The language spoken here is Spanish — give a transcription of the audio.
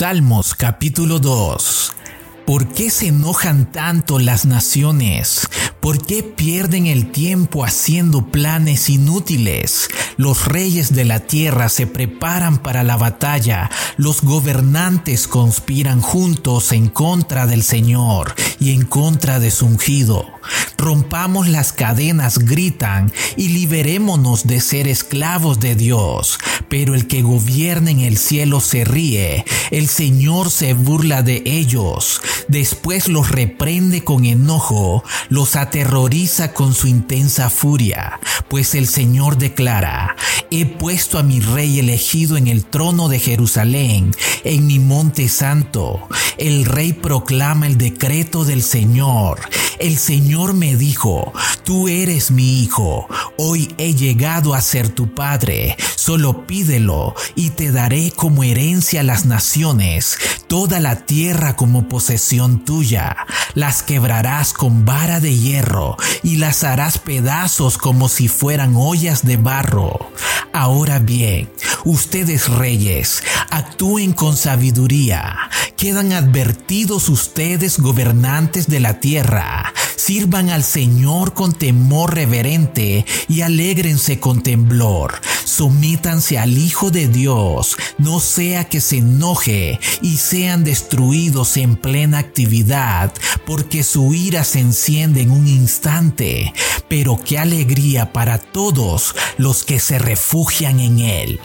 Salmos capítulo 2 ¿Por qué se enojan tanto las naciones? ¿Por qué pierden el tiempo haciendo planes inútiles? Los reyes de la tierra se preparan para la batalla, los gobernantes conspiran juntos en contra del Señor y en contra de su ungido. Rompamos las cadenas, gritan, y liberémonos de ser esclavos de Dios. Pero el que gobierna en el cielo se ríe, el Señor se burla de ellos. Después los reprende con enojo, los aterroriza con su intensa furia, pues el Señor declara, he puesto a mi rey elegido en el trono de Jerusalén, en mi monte santo. El rey proclama el decreto del Señor. El Señor me dijo, tú eres mi hijo, hoy he llegado a ser tu padre, solo pídelo y te daré como herencia las naciones, toda la tierra como posesión tuya. Las quebrarás con vara de hierro y las harás pedazos como si fueran ollas de barro. Ahora bien, ustedes reyes, actúen con sabiduría. Quedan advertidos ustedes gobernantes de la tierra. Sirvan al Señor con temor reverente y alégrense con temblor. Somítanse al Hijo de Dios, no sea que se enoje y sean destruidos en plena actividad, porque su ira se enciende en un instante. Pero qué alegría para todos los que se refugian en Él.